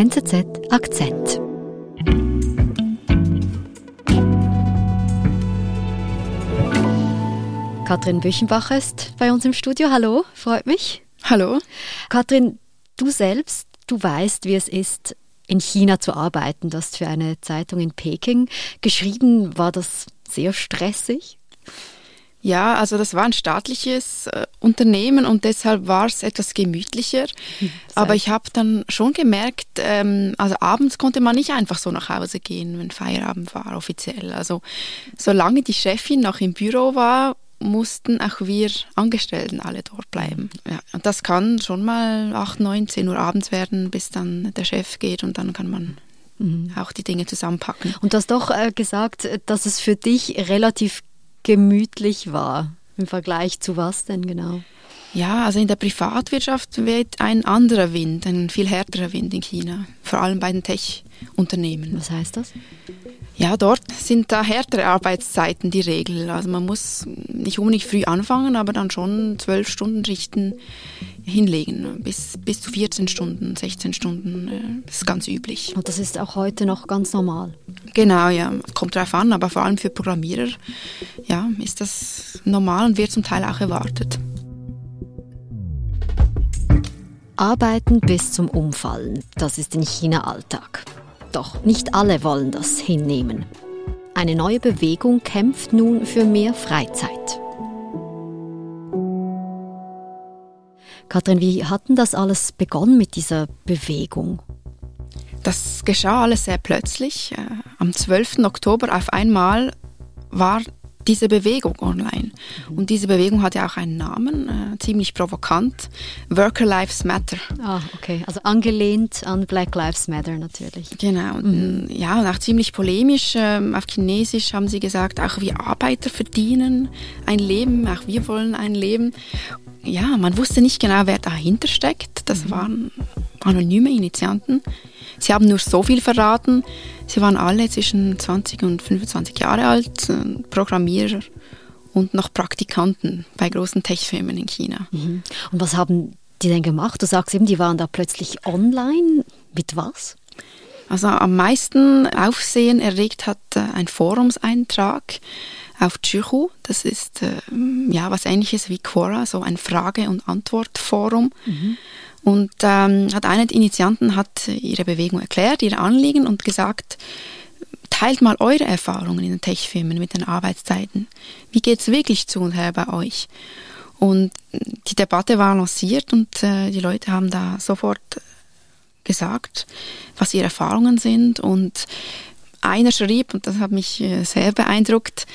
NZZ Akzent. Katrin Büchenbacher ist bei uns im Studio. Hallo, freut mich. Hallo. Katrin, du selbst, du weißt, wie es ist, in China zu arbeiten. Du hast für eine Zeitung in Peking geschrieben. War das sehr stressig? Ja, also das war ein staatliches äh, Unternehmen und deshalb war es etwas gemütlicher. Hm, Aber ich habe dann schon gemerkt, ähm, also abends konnte man nicht einfach so nach Hause gehen, wenn Feierabend war offiziell. Also solange die Chefin noch im Büro war, mussten auch wir Angestellten alle dort bleiben. Ja, und das kann schon mal 8, 9, 10 Uhr abends werden, bis dann der Chef geht und dann kann man mhm. auch die Dinge zusammenpacken. Und du hast doch äh, gesagt, dass es für dich relativ gemütlich war. Im Vergleich zu was denn genau? Ja, also in der Privatwirtschaft weht ein anderer Wind, ein viel härterer Wind in China, vor allem bei den Tech-Unternehmen. Was heißt das? Ja, dort sind da härtere Arbeitszeiten die Regel. Also man muss nicht unbedingt früh anfangen, aber dann schon zwölf Stunden Schichten hinlegen. Bis, bis zu 14 Stunden, 16 Stunden. Äh, das ist ganz üblich. Und das ist auch heute noch ganz normal? Genau, ja. Kommt darauf an, aber vor allem für Programmierer ja, ist das normal und wird zum Teil auch erwartet. Arbeiten bis zum Umfallen, das ist in China Alltag. Doch nicht alle wollen das hinnehmen. Eine neue Bewegung kämpft nun für mehr Freizeit. Katrin, wie hat denn das alles begonnen mit dieser Bewegung? Das geschah alles sehr plötzlich. Äh, am 12. Oktober auf einmal war diese Bewegung online. Und diese Bewegung hat ja auch einen Namen, äh, ziemlich provokant. Worker Lives Matter. Ah, okay. Also angelehnt an Black Lives Matter natürlich. Genau. Mhm. Ja, und auch ziemlich polemisch. Ähm, auf Chinesisch haben sie gesagt, auch wir Arbeiter verdienen ein Leben, auch wir wollen ein Leben. Ja, man wusste nicht genau, wer dahinter steckt. Das mhm. waren anonyme Initianten. Sie haben nur so viel verraten. Sie waren alle zwischen 20 und 25 Jahre alt, äh, Programmierer und noch Praktikanten bei großen Tech-Firmen in China. Mhm. Und was haben die denn gemacht? Du sagst eben, die waren da plötzlich online. Mit was? Also am meisten Aufsehen erregt hat äh, ein Forumseintrag auf Chihu. Das ist äh, ja was ähnliches wie Quora, so ein Frage- und Antwortforum. Mhm. Und ähm, hat eine der Initianten hat ihre Bewegung erklärt, ihre Anliegen und gesagt, teilt mal eure Erfahrungen in den Tech-Firmen mit den Arbeitszeiten. Wie geht es wirklich zu und her bei euch? Und die Debatte war lanciert und äh, die Leute haben da sofort gesagt, was ihre Erfahrungen sind. Und einer schrieb, und das hat mich äh, sehr beeindruckt,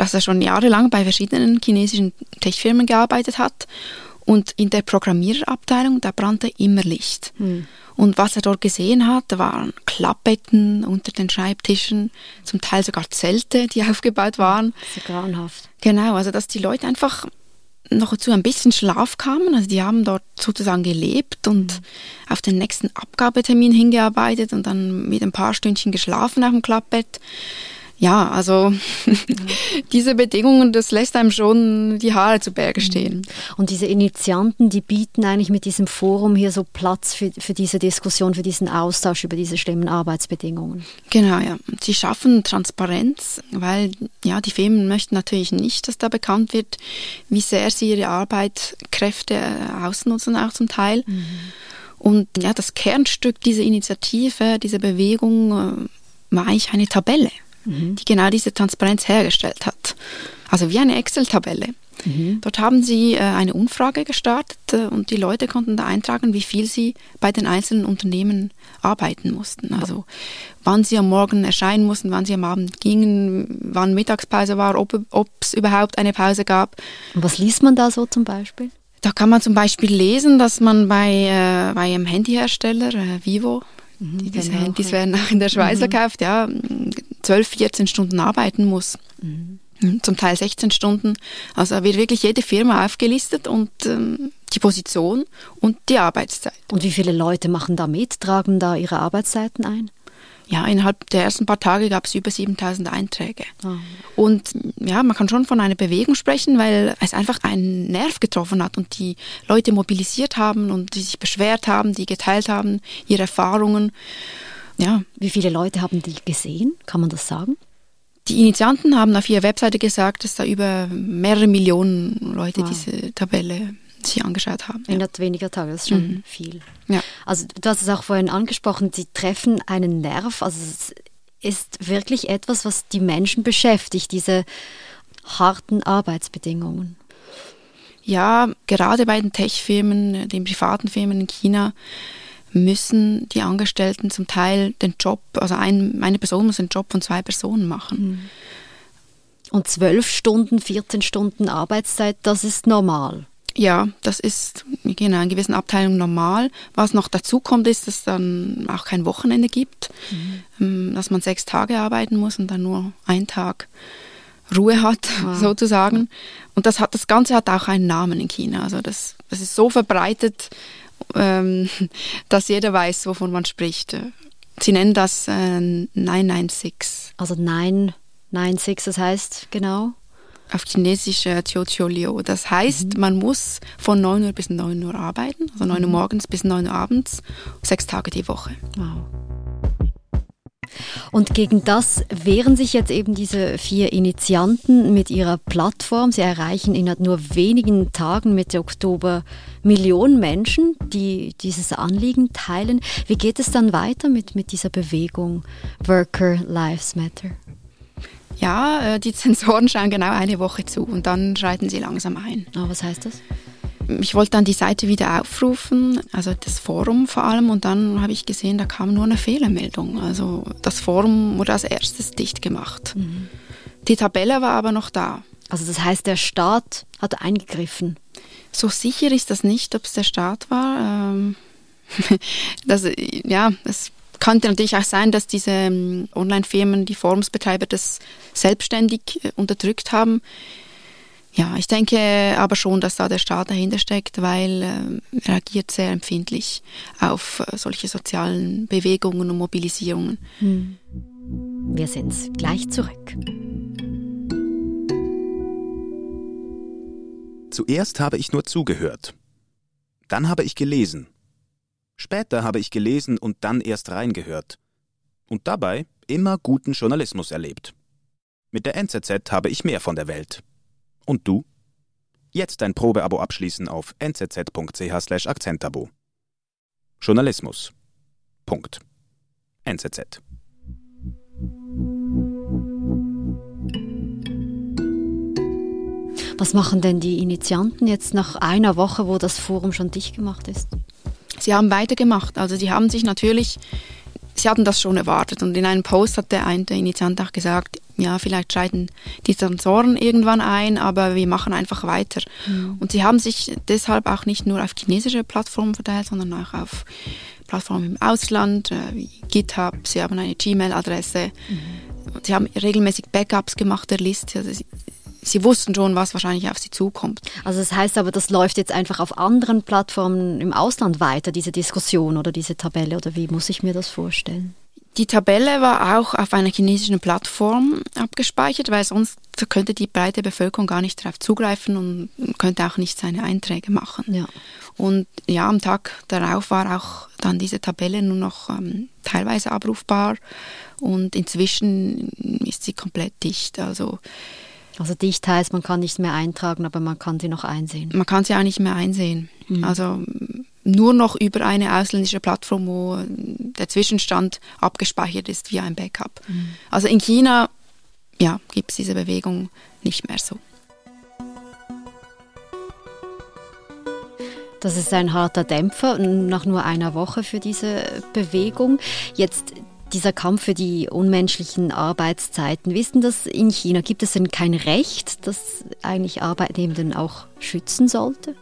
dass er schon jahrelang bei verschiedenen chinesischen Tech-Firmen gearbeitet hat und in der Programmiererabteilung, da brannte immer Licht. Mhm. Und was er dort gesehen hat, waren Klappbetten unter den Schreibtischen, zum Teil sogar Zelte, die aufgebaut waren. Das ist grauenhaft. Genau, also dass die Leute einfach noch zu ein bisschen Schlaf kamen. Also die haben dort sozusagen gelebt und mhm. auf den nächsten Abgabetermin hingearbeitet und dann mit ein paar Stündchen geschlafen auf dem Klappbett. Ja, also diese Bedingungen, das lässt einem schon die Haare zu Berge stehen. Und diese Initianten, die bieten eigentlich mit diesem Forum hier so Platz für, für diese Diskussion, für diesen Austausch über diese schlimmen Arbeitsbedingungen. Genau, ja. Sie schaffen Transparenz, weil ja, die Firmen möchten natürlich nicht, dass da bekannt wird, wie sehr sie ihre Arbeitskräfte äh, ausnutzen, auch zum Teil. Mhm. Und ja, das Kernstück dieser Initiative, dieser Bewegung äh, war eigentlich eine Tabelle mhm. die genau diese Transparenz hergestellt hat. Also wie eine Excel-Tabelle. Mhm. Dort haben sie äh, eine Umfrage gestartet äh, und die Leute konnten da eintragen, wie viel sie bei den einzelnen Unternehmen arbeiten mussten. Also wann sie am Morgen erscheinen mussten, wann sie am Abend gingen, wann Mittagspause war, ob es überhaupt eine Pause gab. Und was liest man da so zum Beispiel? Da kann man zum Beispiel lesen, dass man bei, äh, bei einem Handyhersteller, äh, Vivo, Mhm, Diese. Handys werden auch in der Schweiz mhm. verkauft, ja, 12, 14 Stunden arbeiten muss. Mhm. Zum Teil 16 Stunden. Also wird wirklich jede Firma aufgelistet und ähm, die Position und die Arbeitszeit. Und wie viele Leute machen da mit, tragen da ihre Arbeitszeiten ein? Ja, innerhalb der ersten paar Tage gab es über 7000 Einträge. Oh. Und ja, man kann schon von einer Bewegung sprechen, weil es einfach einen Nerv getroffen hat und die Leute mobilisiert haben und die sich beschwert haben, die geteilt haben, ihre Erfahrungen. Ja. Wie viele Leute haben die gesehen? Kann man das sagen? Die Initianten haben auf ihrer Webseite gesagt, dass da über mehrere Millionen Leute wow. diese Tabelle sich angeschaut haben. Innerhalb ja. weniger Tage, das ist schon mhm. viel. Ja. Also du hast es auch vorhin angesprochen, sie treffen einen Nerv. Also es ist wirklich etwas, was die Menschen beschäftigt, diese harten Arbeitsbedingungen. Ja, gerade bei den Tech-Firmen, den privaten Firmen in China, müssen die Angestellten zum Teil den Job, also ein, eine Person muss den Job von zwei Personen machen. Mhm. Und zwölf Stunden, 14 Stunden Arbeitszeit, das ist normal. Ja, das ist genau in gewissen Abteilungen normal. Was noch dazu kommt, ist, dass es dann auch kein Wochenende gibt, mhm. dass man sechs Tage arbeiten muss und dann nur einen Tag Ruhe hat, wow. sozusagen. Und das hat das Ganze hat auch einen Namen in China. Also das, das ist so verbreitet, ähm, dass jeder weiß, wovon man spricht. Sie nennen das äh, 996. Also 996, das heißt genau? Auf Chinesisch äh, Liu. Das heißt, mhm. man muss von 9 Uhr bis 9 Uhr arbeiten, also 9 Uhr mhm. morgens bis 9 Uhr abends, sechs Tage die Woche. Wow. Und gegen das wehren sich jetzt eben diese vier Initianten mit ihrer Plattform. Sie erreichen in nur wenigen Tagen Mitte Oktober Millionen Menschen, die dieses Anliegen teilen. Wie geht es dann weiter mit, mit dieser Bewegung Worker Lives Matter? Ja, äh, die Zensoren schauen genau eine Woche zu und dann schreiten sie langsam ein. Oh, was heißt das? Ich wollte dann die Seite wieder aufrufen, also das Forum vor allem, und dann habe ich gesehen, da kam nur eine Fehlermeldung. Also das Forum wurde als erstes dicht gemacht. Mhm. Die Tabelle war aber noch da. Also das heißt, der Staat hat eingegriffen. So sicher ist das nicht, ob es der Staat war. Ähm, das, ja, das könnte natürlich auch sein, dass diese ähm, Online-Firmen, die Forumsbetreiber das selbstständig äh, unterdrückt haben. Ja, ich denke aber schon, dass da der Staat dahinter steckt, weil äh, er agiert sehr empfindlich auf äh, solche sozialen Bewegungen und Mobilisierungen. Hm. Wir sind gleich zurück. Zuerst habe ich nur zugehört. Dann habe ich gelesen. Später habe ich gelesen und dann erst reingehört. Und dabei immer guten Journalismus erlebt. Mit der NZZ habe ich mehr von der Welt. Und du? Jetzt ein Probeabo abschließen auf nzz.ch Akzentabo. Journalismus. Punkt. NZZ. Was machen denn die Initianten jetzt nach einer Woche, wo das Forum schon dicht gemacht ist? Sie haben weitergemacht. Also sie haben sich natürlich, sie hatten das schon erwartet. Und in einem Post hat der eine der Initiant auch gesagt, ja, vielleicht schalten die Sensoren irgendwann ein, aber wir machen einfach weiter. Mhm. Und sie haben sich deshalb auch nicht nur auf chinesische Plattformen verteilt, sondern auch auf Plattformen im Ausland, äh, wie GitHub, sie haben eine Gmail-Adresse. Mhm. Sie haben regelmäßig Backups gemacht der Liste. Also sie, sie wussten schon, was wahrscheinlich auf sie zukommt. Also das heißt aber, das läuft jetzt einfach auf anderen Plattformen im Ausland weiter, diese Diskussion oder diese Tabelle, oder wie muss ich mir das vorstellen? Die Tabelle war auch auf einer chinesischen Plattform abgespeichert, weil sonst könnte die breite Bevölkerung gar nicht darauf zugreifen und könnte auch nicht seine Einträge machen. Ja. Und ja, am Tag darauf war auch dann diese Tabelle nur noch ähm, teilweise abrufbar und inzwischen ist sie komplett dicht. Also also dicht heißt, man kann nicht mehr eintragen, aber man kann sie noch einsehen. Man kann sie auch nicht mehr einsehen. Mhm. Also nur noch über eine ausländische Plattform, wo der Zwischenstand abgespeichert ist wie ein Backup. Mhm. Also in China ja, gibt es diese Bewegung nicht mehr so. Das ist ein harter Dämpfer nach nur einer Woche für diese Bewegung. Jetzt dieser Kampf für die unmenschlichen Arbeitszeiten, wissen das in China? Gibt es denn kein Recht, das eigentlich Arbeitnehmenden auch schützen sollte?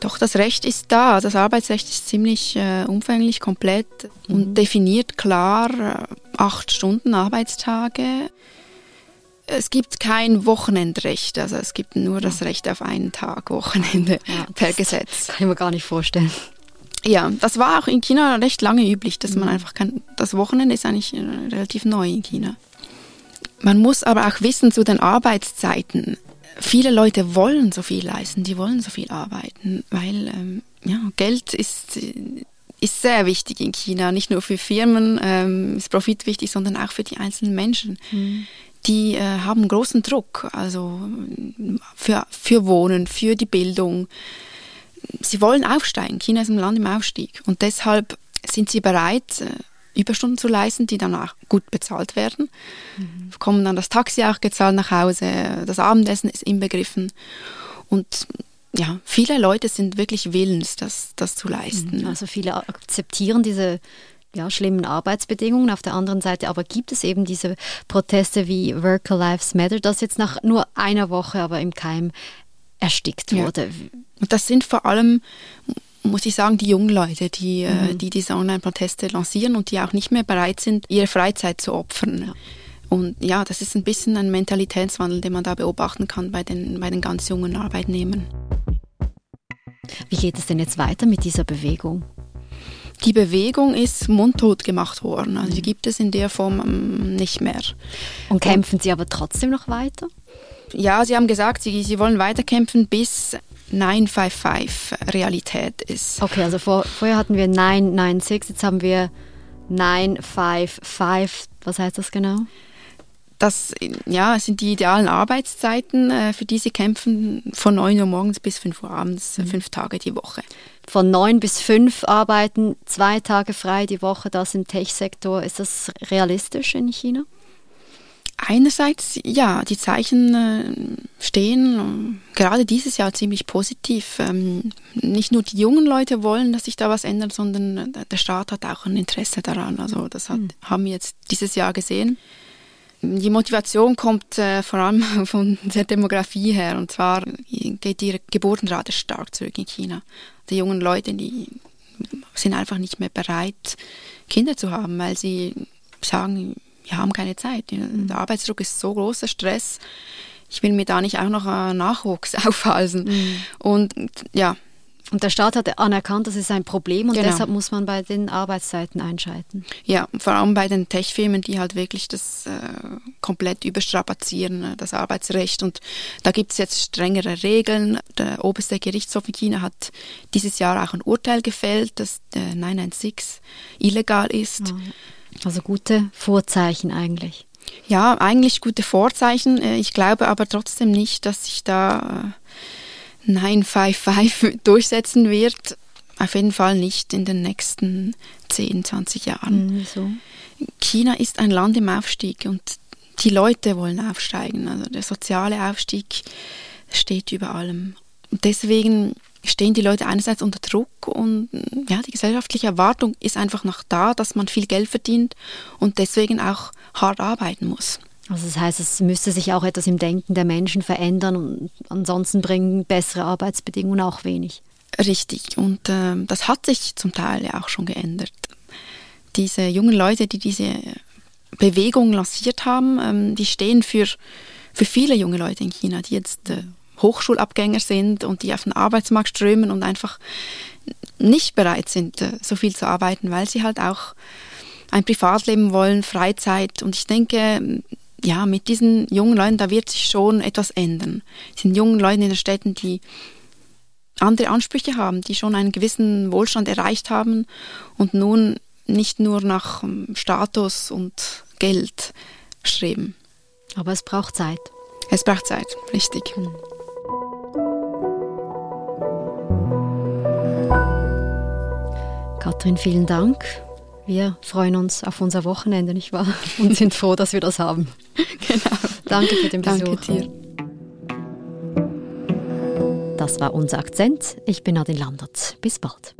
Doch, das Recht ist da. Das Arbeitsrecht ist ziemlich äh, umfänglich, komplett mhm. und definiert klar äh, acht Stunden Arbeitstage. Es gibt kein Wochenendrecht, also es gibt nur das Recht auf einen Tag Wochenende ja, per Gesetz. Kann ich mir gar nicht vorstellen. Ja, das war auch in China recht lange üblich, dass man mhm. einfach kann. Das Wochenende ist eigentlich äh, relativ neu in China. Man muss aber auch wissen zu den Arbeitszeiten. Viele Leute wollen so viel leisten, die wollen so viel arbeiten, weil ähm, ja, Geld ist, ist sehr wichtig in China. Nicht nur für Firmen ähm, ist Profit wichtig, sondern auch für die einzelnen Menschen. Mhm. Die äh, haben großen Druck, also für, für Wohnen, für die Bildung. Sie wollen aufsteigen. China ist ein Land im Aufstieg. Und deshalb sind sie bereit, äh, Überstunden zu leisten, die dann auch gut bezahlt werden. Mhm. Kommen dann das Taxi auch gezahlt nach Hause, das Abendessen ist inbegriffen. Und ja, viele Leute sind wirklich willens, das, das zu leisten. Mhm. Also viele akzeptieren diese ja, schlimmen Arbeitsbedingungen. Auf der anderen Seite aber gibt es eben diese Proteste wie Worker Lives Matter, das jetzt nach nur einer Woche aber im Keim erstickt wurde. Ja. Und das sind vor allem, muss ich sagen, die jungen Leute, die äh, mhm. die diese Online-Proteste lancieren und die auch nicht mehr bereit sind, ihre Freizeit zu opfern. Ja. Und ja, das ist ein bisschen ein Mentalitätswandel, den man da beobachten kann bei den, bei den ganz jungen Arbeitnehmern. Wie geht es denn jetzt weiter mit dieser Bewegung? Die Bewegung ist mundtot gemacht worden. Also die gibt es in der Form ähm, nicht mehr. Und kämpfen Sie aber trotzdem noch weiter? Ja, Sie haben gesagt, Sie, Sie wollen weiterkämpfen, bis 955 Realität ist. Okay, also vor, vorher hatten wir 996, jetzt haben wir 955. Was heißt das genau? Das ja, sind die idealen Arbeitszeiten, äh, für die sie kämpfen, von 9 Uhr morgens bis 5 Uhr abends, mhm. fünf Tage die Woche. Von 9 bis 5 arbeiten, zwei Tage frei die Woche, das im Tech-Sektor. Ist das realistisch in China? Einerseits, ja, die Zeichen äh, stehen äh, gerade dieses Jahr ziemlich positiv. Ähm, nicht nur die jungen Leute wollen, dass sich da was ändert, sondern der Staat hat auch ein Interesse daran. Also das hat, mhm. haben wir jetzt dieses Jahr gesehen. Die Motivation kommt äh, vor allem von der Demografie her. Und zwar geht die Geburtenrate stark zurück in China. Die jungen Leute, die sind einfach nicht mehr bereit, Kinder zu haben, weil sie sagen, wir haben keine Zeit. Der Arbeitsdruck ist so groß, der Stress. Ich will mir da nicht auch noch Nachwuchs aufhalsen. Mhm. Und ja, und der Staat hat anerkannt, das ist ein Problem und genau. deshalb muss man bei den Arbeitszeiten einschalten. Ja, vor allem bei den Tech-Firmen, die halt wirklich das äh, komplett überstrapazieren, äh, das Arbeitsrecht. Und da gibt es jetzt strengere Regeln. Der oberste Gerichtshof in China hat dieses Jahr auch ein Urteil gefällt, dass der 996 illegal ist. Also gute Vorzeichen eigentlich. Ja, eigentlich gute Vorzeichen. Äh, ich glaube aber trotzdem nicht, dass sich da äh, 955 durchsetzen wird. Auf jeden Fall nicht in den nächsten 10, 20 Jahren. Mhm, so. China ist ein Land im Aufstieg und die Leute wollen aufsteigen. Also der soziale Aufstieg steht über allem. Und deswegen stehen die Leute einerseits unter Druck und ja, die gesellschaftliche Erwartung ist einfach noch da, dass man viel Geld verdient und deswegen auch hart arbeiten muss. Also das heißt, es müsste sich auch etwas im Denken der Menschen verändern und ansonsten bringen bessere Arbeitsbedingungen auch wenig. Richtig, und äh, das hat sich zum Teil ja auch schon geändert. Diese jungen Leute, die diese Bewegung lanciert haben, ähm, die stehen für, für viele junge Leute in China, die jetzt äh, Hochschulabgänger sind und die auf den Arbeitsmarkt strömen und einfach nicht bereit sind, äh, so viel zu arbeiten, weil sie halt auch ein Privatleben wollen, Freizeit. Und ich denke, ja, mit diesen jungen Leuten, da wird sich schon etwas ändern. Es sind jungen Leute in den Städten, die andere Ansprüche haben, die schon einen gewissen Wohlstand erreicht haben und nun nicht nur nach ähm, Status und Geld streben. Aber es braucht Zeit. Es braucht Zeit, richtig. Hm. Katrin, vielen Dank wir freuen uns auf unser Wochenende, nicht wahr? Und sind froh, dass wir das haben. Genau. Danke für den Besuch. Danke dir. Das war unser Akzent. Ich bin Nadine Landert. Bis bald.